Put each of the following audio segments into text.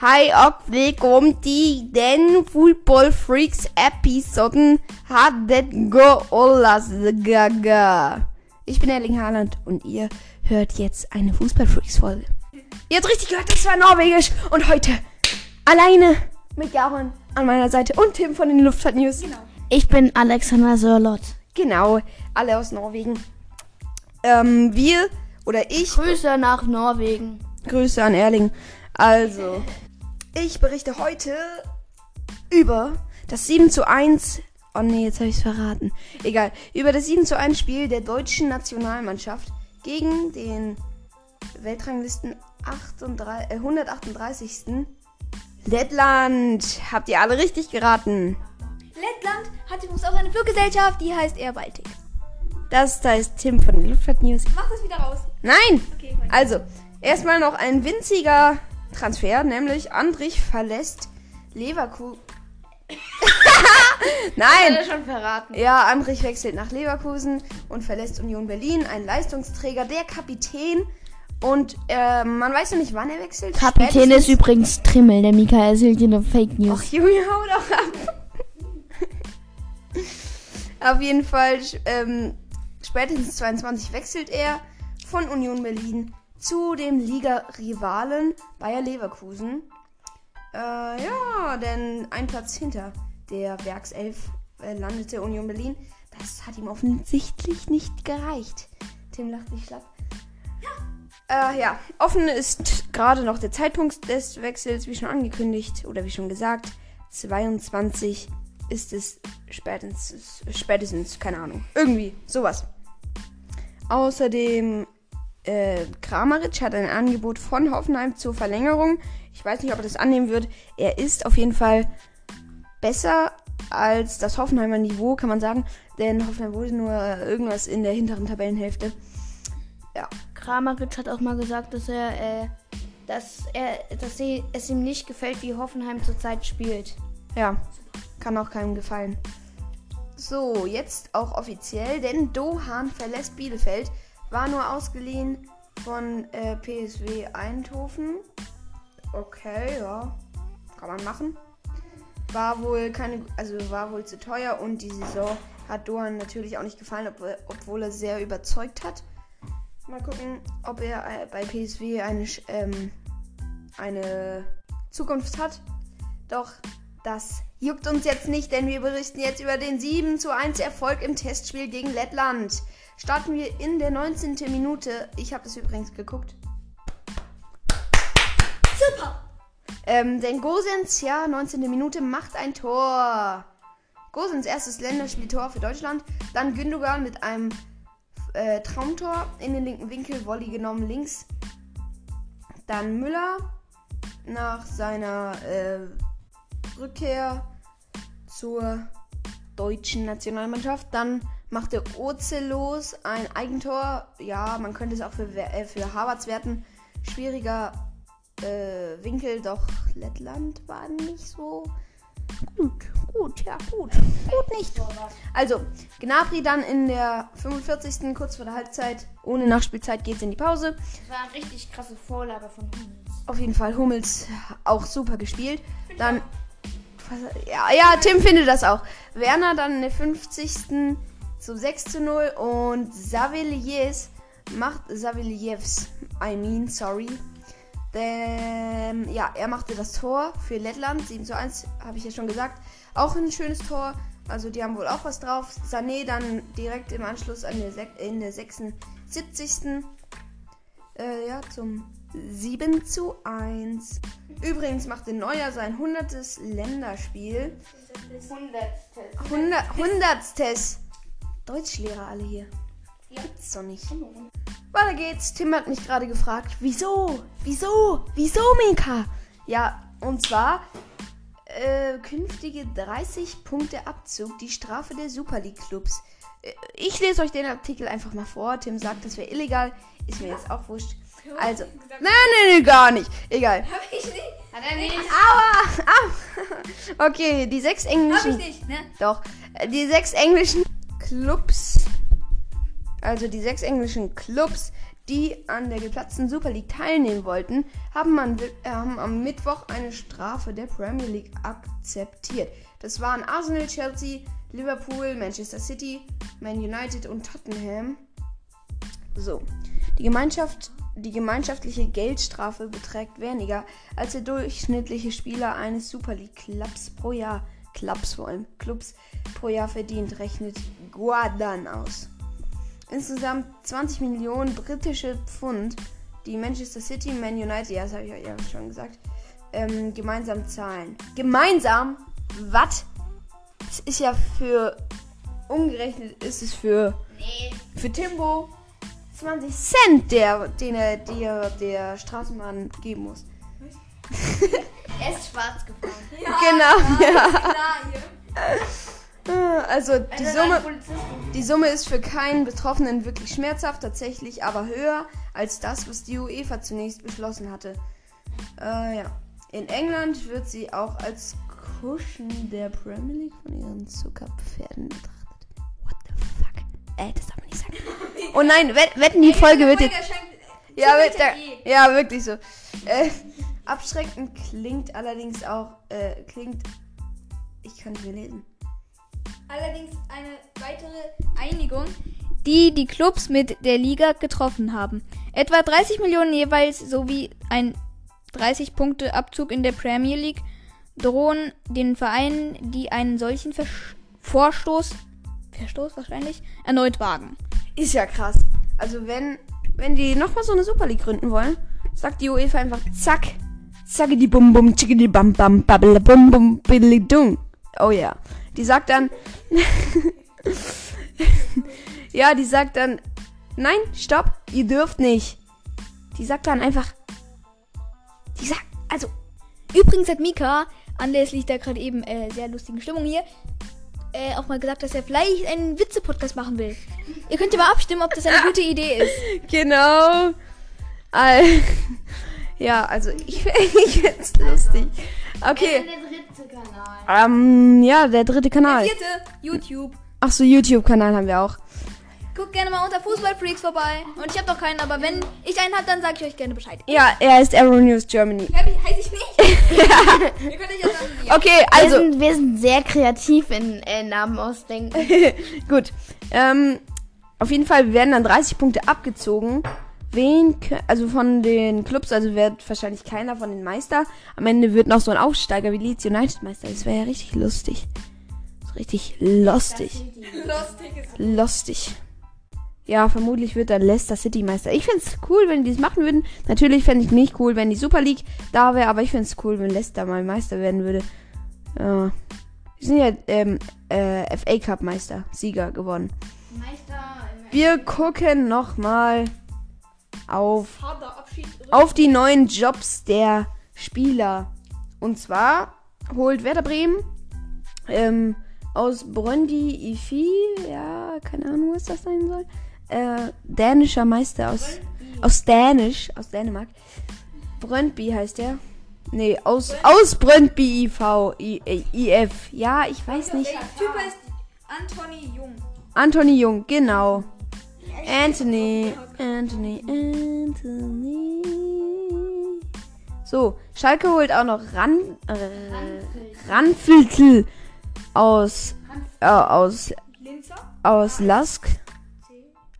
Hej og velkommen til den Football Freaks Episoden hat det go Olas Gaga. Ich bin Erling Haaland und ihr hört jetzt eine Fußball Freaks Folge. Ihr habt richtig gehört, das war Norwegisch und heute alleine mit Jaron an meiner Seite und Tim von den Luftfahrt News. Genau. Ich bin Alexander Sörlot. Genau, alle aus Norwegen. Ähm, wir oder ich. Grüße nach Norwegen. Grüße an Erling. Also, ich berichte heute über das 7 zu 1. Oh nee, jetzt habe ich es verraten. Egal. Über das 7 zu 1 Spiel der deutschen Nationalmannschaft gegen den Weltranglisten 38, äh, 138. Lettland. Habt ihr alle richtig geraten? Lettland hat übrigens auch eine Fluggesellschaft, die heißt Air Baltic. Das da ist Tim von den Luftfahrt News. Mach das wieder raus. Nein! Okay, Also, erstmal noch ein winziger Transfer, nämlich Andrich verlässt Leverkusen. Nein! Hat er schon verraten. Ja, Andrich wechselt nach Leverkusen und verlässt Union Berlin. Ein Leistungsträger, der Kapitän. Und äh, man weiß noch nicht, wann er wechselt. Kapitän ist Spätestens- übrigens Trimmel, der Mika erzählt dir nur Fake News. Junge, hau doch ab. Auf jeden Fall, ähm, spätestens 22 wechselt er von Union Berlin zu dem Liga-Rivalen Bayer Leverkusen. Äh, ja, denn ein Platz hinter der Werkself äh, landete Union Berlin. Das hat ihm offensichtlich nicht gereicht. Tim lacht sich schlapp. Äh, ja, offen ist gerade noch der Zeitpunkt des Wechsels, wie schon angekündigt oder wie schon gesagt. 22 ist es spätestens, spätestens keine Ahnung. Irgendwie, sowas. Außerdem, äh, Kramaric hat ein Angebot von Hoffenheim zur Verlängerung. Ich weiß nicht, ob er das annehmen wird. Er ist auf jeden Fall besser als das Hoffenheimer Niveau, kann man sagen. Denn Hoffenheim wurde nur irgendwas in der hinteren Tabellenhälfte. Ja, Kramaric hat auch mal gesagt, dass er, äh, dass er, dass sie, es ihm nicht gefällt, wie Hoffenheim zurzeit spielt. Ja, kann auch keinem gefallen. So, jetzt auch offiziell, denn Dohan verlässt Bielefeld, war nur ausgeliehen von äh, PSW Eindhoven. Okay, ja, kann man machen. War wohl keine, also war wohl zu teuer und die Saison hat Dohan natürlich auch nicht gefallen, ob, obwohl er sehr überzeugt hat. Mal gucken, ob er äh, bei PSW eine, ähm, eine Zukunft hat. Doch das juckt uns jetzt nicht, denn wir berichten jetzt über den 7 zu 1 Erfolg im Testspiel gegen Lettland. Starten wir in der 19. Minute. Ich habe das übrigens geguckt. Super! Ähm, denn Gosens, ja, 19. Minute, macht ein Tor. Gosens erstes Länderspieltor für Deutschland. Dann Gündogan mit einem äh, Traumtor in den linken Winkel, Volley genommen links. Dann Müller nach seiner äh, Rückkehr zur deutschen Nationalmannschaft. Dann machte Ozelos ein Eigentor. Ja, man könnte es auch für, äh, für Harvards werten. Schwieriger äh, Winkel, doch Lettland war nicht so gut. Gut, ja, gut. Gut nicht. Also, Gnabry dann in der 45. kurz vor der Halbzeit. Ohne Nachspielzeit geht's in die Pause. Das war eine richtig krasse Vorlage von Hummels. Auf jeden Fall Hummels auch super gespielt. Dann. Ja, ja, Tim findet das auch. Werner dann in der 50. zu 6 zu 0 und Saviliers macht Savilievs, I mean, sorry. Denn, ja, er machte das Tor für Lettland, 7 zu 1, habe ich ja schon gesagt. Auch ein schönes Tor. Also die haben wohl auch was drauf. Sané dann direkt im Anschluss an der in der 76. Äh, ja, zum 7 zu 1. Übrigens machte Neuer sein 100. Länderspiel. 100. Hundertstes. Deutschlehrer alle hier. Gibt's doch nicht. Weiter geht's. Tim hat mich gerade gefragt, wieso? Wieso? Wieso, Mika? Ja, und zwar äh, künftige 30 Punkte Abzug, die Strafe der Super League Clubs. Äh, Ich lese euch den Artikel einfach mal vor. Tim sagt, das wäre illegal. Ist mir jetzt auch wurscht. Also, nein, nein, nein, gar nicht. Egal. Hab ich nicht. Hat er nicht? Aua! Au. Okay, die sechs englischen. nicht, ne? Doch. Äh, Die sechs englischen Clubs. Also die sechs englischen Clubs, die an der geplatzten Super League teilnehmen wollten, haben, an, äh, haben am Mittwoch eine Strafe der Premier League akzeptiert. Das waren Arsenal, Chelsea, Liverpool, Manchester City, Man United und Tottenham. So, die Gemeinschaft die gemeinschaftliche Geldstrafe beträgt weniger als der durchschnittliche Spieler eines Super League Clubs pro Jahr, Clubs vor allem, Clubs pro Jahr verdient, rechnet Guadan aus. Insgesamt 20 Millionen britische Pfund, die Manchester City, Man United, ja, das habe ich euch ja schon gesagt, ähm, gemeinsam zahlen. Gemeinsam? Was? Das ist ja für, umgerechnet ist es für, Nee. für Timbo 20 Cent, der, den er der, der Straßenbahn geben muss. Er ist schwarz gefahren. genau, ja. Klar, hier. Also die Summe, die Summe ist für keinen Betroffenen wirklich schmerzhaft, tatsächlich aber höher als das, was die UEFA zunächst beschlossen hatte. Äh, ja. In England wird sie auch als Cushion der Premier League von ihren Zuckerpferden betrachtet. What the fuck? Äh, das darf man nicht sagen. Oh nein, wett- wetten, die Folge wird jetzt. Ja, wird ja, wirklich so. Äh, abschreckend klingt allerdings auch, äh, klingt. Ich kann nicht mehr lesen. Allerdings eine weitere Einigung, die die Clubs mit der Liga getroffen haben. Etwa 30 Millionen jeweils sowie ein 30 Punkte Abzug in der Premier League drohen den Vereinen, die einen solchen Versch Vorstoß, Verstoß wahrscheinlich, erneut wagen. Ist ja krass. Also wenn, wenn die nochmal so eine Super League gründen wollen, sagt die UEFA einfach zack, zacke die bum bum, chicke die bam bam, babbele bum bum, biddeli dung. Oh ja. Die sagt dann, ja, die sagt dann, nein, stopp, ihr dürft nicht. Die sagt dann einfach, die sagt, also, Übrigens hat Mika, anlässlich der gerade eben äh, sehr lustigen Stimmung hier, äh, auch mal gesagt, dass er vielleicht einen Witze-Podcast machen will. Ihr könnt ja mal abstimmen, ob das eine gute Idee ist. genau. Ja, also ich, ich find's lustig. Okay. Der dritte Kanal. Ähm, ja, der dritte Kanal. Vierte, YouTube. Ach so, YouTube-Kanal haben wir auch. Guckt gerne mal unter Fußballfreaks vorbei. Und ich habe noch keinen, aber wenn ich einen habe, dann sage ich euch gerne Bescheid. Ja, er heißt Arrow News Germany. Happy heiße ich nicht. Ihr könnt euch ja sagen, ja. Okay, Wir, also, sind, wir sind sehr kreativ in äh, Namen ausdenken. gut. Ähm, auf jeden Fall werden dann 30 Punkte abgezogen. Wen, also von den Clubs, also wird wahrscheinlich keiner von den Meister. Am Ende wird noch so ein Aufsteiger wie Leeds United Meister. Das wäre ja richtig lustig. Richtig lustig. Lustig ist. lustig. Ja, vermutlich wird dann Leicester City Meister. Ich find's cool, wenn die es machen würden. Natürlich fände ich nicht cool, wenn die Super League da wäre, aber ich find's cool, wenn Leicester mal Meister werden würde. Ja. Die sind ja ähm, äh, FA Cup Meister, Sieger geworden. Meister. Wir gucken nochmal auf, auf die neuen Jobs der Spieler. Und zwar holt Werder Bremen ähm, aus Brøndby Ifi, ja, keine Ahnung, was das sein soll. Äh, dänischer Meister aus, aus Dänisch, aus Dänemark. Brøndby heißt der. Nee, aus, aus Brøndby IV, I, äh, IF. Ja, ich weiß nicht. Der Typ heißt Anthony Jung. Anthony Jung, genau. Anthony, Anthony, Anthony. So, Schalke holt auch noch Ran, äh, Ranfiltl aus, äh, aus, aus Lask.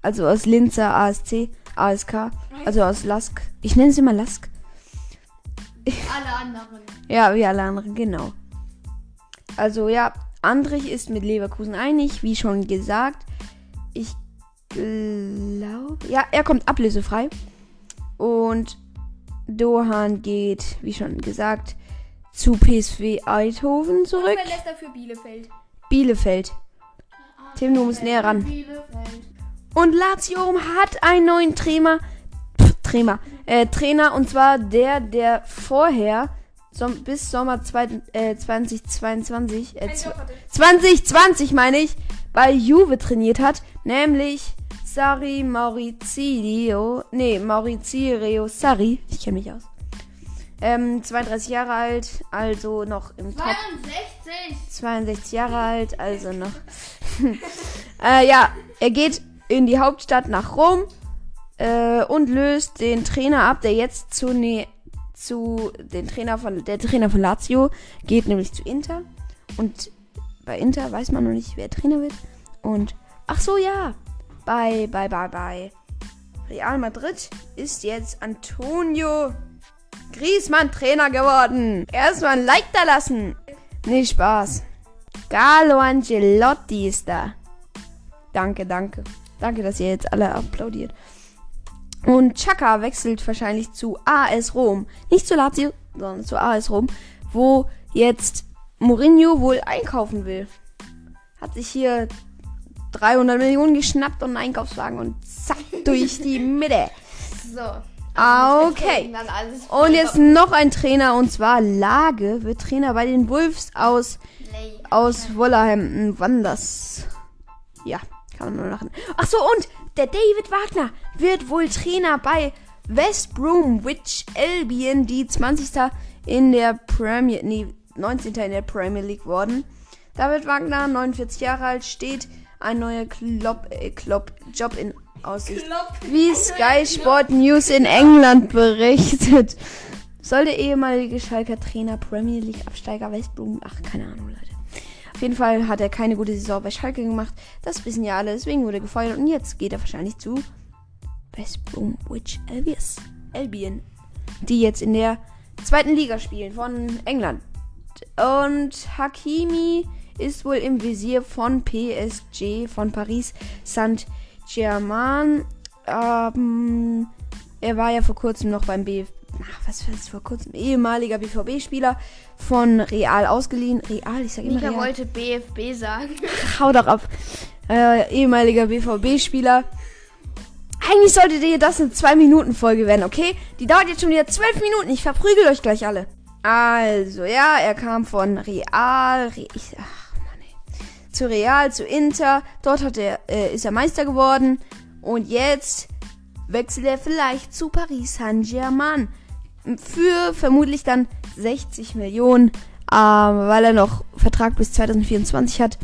Also aus Linzer ASC, ASK. Also aus Lask. Ich nenne es immer Lask. Alle anderen. Ja, wie alle anderen, genau. Also ja, Andrich ist mit Leverkusen einig, wie schon gesagt. Ich glaube, ja, er kommt ablösefrei. Und Dohan geht, wie schon gesagt, zu PSV Eindhoven zurück. Und Leicester für Bielefeld. Bielefeld. Tim, du musst näher ran. Bielefeld. Und Lazio hat einen neuen Trainer. Pff, Trainer. Äh, Trainer. Und zwar der, der vorher som bis Sommer zwei, äh, 2022, äh, Kein zw- Job hatte. 2020 meine ich, bei Juve trainiert hat. Nämlich Sari Maurizio. Nee, Maurizio Sari. Ich kenne mich aus. Ähm, 32 Jahre alt, also noch im Top. 62. 62 Jahre alt, also noch. äh, ja, er geht in die Hauptstadt nach Rom äh, und löst den Trainer ab, der jetzt zu, ne, zu den Trainer von der Trainer von Lazio geht nämlich zu Inter und bei Inter weiß man noch nicht, wer Trainer wird und ach so ja, bei bei bei bei Real Madrid ist jetzt Antonio Griezmann Trainer geworden. Erstmal ein Like da lassen. Nee, Spaß. Carlo Angelotti ist da. Danke, danke. Danke, dass ihr jetzt alle applaudiert. Und Chaka wechselt wahrscheinlich zu AS Rom. Nicht zu Lazio, sondern zu AS Rom, wo jetzt Mourinho wohl einkaufen will. Hat sich hier 300 Millionen geschnappt und einen Einkaufswagen und zack durch die Mitte. So. Ah, okay. Und jetzt noch ein Trainer und zwar Lage wird Trainer bei den Wolves aus Play. aus Wolverhampton Wanders. Ja, kann man nur lachen. Ach so und der David Wagner wird wohl Trainer bei West Bromwich Albion, die 20. in der Premier, nee, 19. in der Premier League worden. David Wagner, 49 Jahre alt, steht ein neuer Klopp, äh, Klopp Job in Aussicht. Wie Sky Sport News in England berichtet. Soll der ehemalige Schalker Trainer Premier League Absteiger West Brom, ach keine Ahnung Leute. Auf jeden Fall hat er keine gute Saison bei Schalke gemacht. Das wissen ja alle, deswegen wurde er gefeuert und jetzt geht er wahrscheinlich zu West Bromwich Albions. Albion, die jetzt in der zweiten Liga spielen von England. Und Hakimi ist wohl im Visier von PSG von Paris Saint-Germain. Ähm, er war ja vor kurzem noch beim BF Ach, was ist vor kurzem? Ehemaliger BVB-Spieler von Real ausgeliehen. Real, ich sag immer Mika Real. wollte BFB sagen. Hau doch ab. Äh, ehemaliger BVB-Spieler. Eigentlich sollte dir das eine 2-Minuten-Folge werden, okay? Die dauert jetzt schon wieder 12 Minuten. Ich verprügel euch gleich alle. Also, ja, er kam von Real. Re ich, ach. Zu Real, zu Inter. Dort hat er, äh, ist er Meister geworden. Und jetzt wechselt er vielleicht zu Paris Saint-Germain. Für vermutlich dann 60 Millionen, äh, weil er noch Vertrag bis 2024 hat.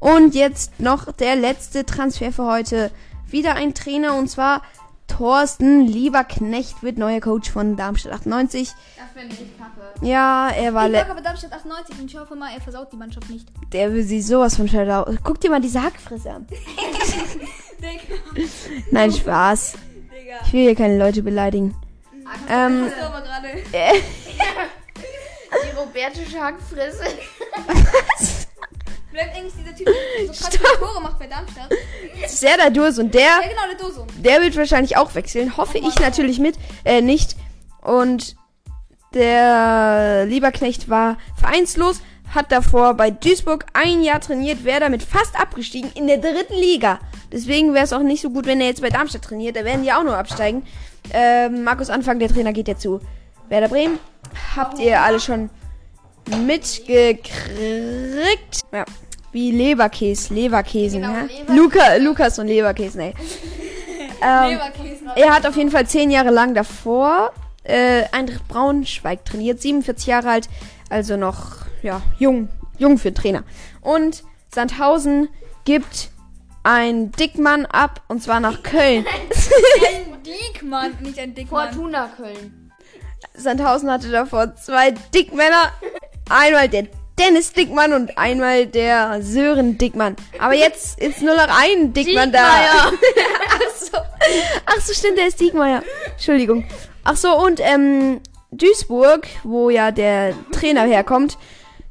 Und jetzt noch der letzte Transfer für heute. Wieder ein Trainer und zwar Thorsten Lieberknecht wird neuer Coach von Darmstadt 98. Das finde ich kacke. Ja, er war Ich mag aber Darmstadt 98 und ich hoffe mal, er versaut die Mannschaft nicht. der will sie sowas von schneller. Guck dir mal diese Hackfresse an. Nein, Spaß. Digga. Ich will hier keine Leute beleidigen. Ähm, Hast du aber gerade. äh, Die robertische Hackfresse. Bleibt eigentlich dieser Typ, der so krass viele Tore macht bei Darmstadt? Serdar Durst und der Ja, genau, der Doso. Der wird wahrscheinlich auch wechseln. Hoffe ich natürlich mit. Äh, nicht. Und der Lieberknecht war vereinslos. Hat davor bei Duisburg ein Jahr trainiert. Wäre damit fast abgestiegen in der dritten Liga. Deswegen wäre es auch nicht so gut, wenn er jetzt bei Darmstadt trainiert. Da werden die auch nur absteigen. Ähm, Markus Anfang, der Trainer, geht ja zu Werder Bremen. Habt ihr alle schon mitgekriegt? Ja. Wie Leberkäse, Leverkäsen, Genau, ja? Leberkäse. Luca, Lukas und Leberkäsen, ey. Ähm, Leberkäse. er hat auf jeden Fall zehn Jahre lang davor äh, Eintracht Braunschweig trainiert, 47 Jahre alt, also noch ja jung, jung für einen Trainer. Und Sandhausen gibt ein Dickmann ab und zwar nach Köln. Ein Diekmann, nicht ein Dickmann. Fortuna Köln. Sandhausen hatte davor zwei Dickmänner, einmal der Dennis Dickmann und einmal der Sören Dickmann. Aber jetzt ist nur noch ein Dickmann da. Ach so. Ach so, stimmt, der ist Diekmeyer. Entschuldigung. Ach so, und ähm, Duisburg, wo ja der Trainer herkommt,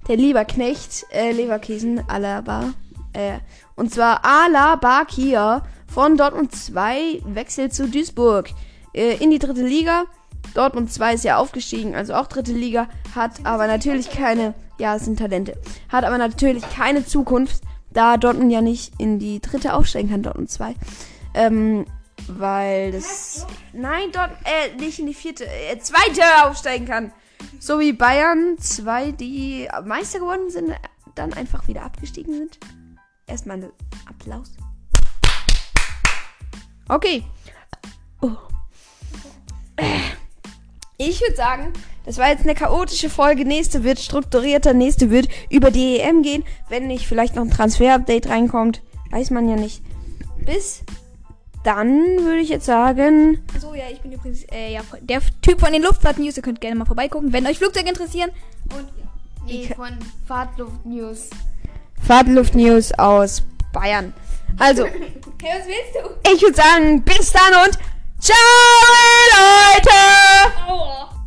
der Lieberknecht, äh, Leverkusen, Alaba, äh, und zwar Alaba Kia von Dortmund 2 wechselt zu Duisburg äh, in die dritte Liga. Dortmund 2 ist ja aufgestiegen, also auch dritte Liga, hat aber natürlich keine, ja, es sind Talente, hat aber natürlich keine Zukunft, da Dortmund ja nicht in die dritte aufsteigen kann, Dortmund 2. Ähm, weil das, nein, dort, äh, nicht in die vierte, äh, zweite aufsteigen kann. So wie Bayern 2, die Meister geworden sind, dann einfach wieder abgestiegen sind. Erstmal einen Applaus. Okay. Oh. Ich würde sagen, das war jetzt eine chaotische Folge. Nächste wird strukturierter, nächste wird über die EM gehen. Wenn nicht vielleicht noch ein Transfer-Update reinkommt, weiß man ja nicht. Bis dann würde ich jetzt sagen, So, ja, ich bin übrigens äh, ja, der Typ von den Luftfahrt-News. Ihr könnt gerne mal vorbeigucken, wenn euch Flugzeuge interessieren. Und ja. Nee, von Fahrtluft News. Fahrtluft-News aus Bayern. Also, Hey, was willst du? ich würde sagen, bis dann und Charlie Leute!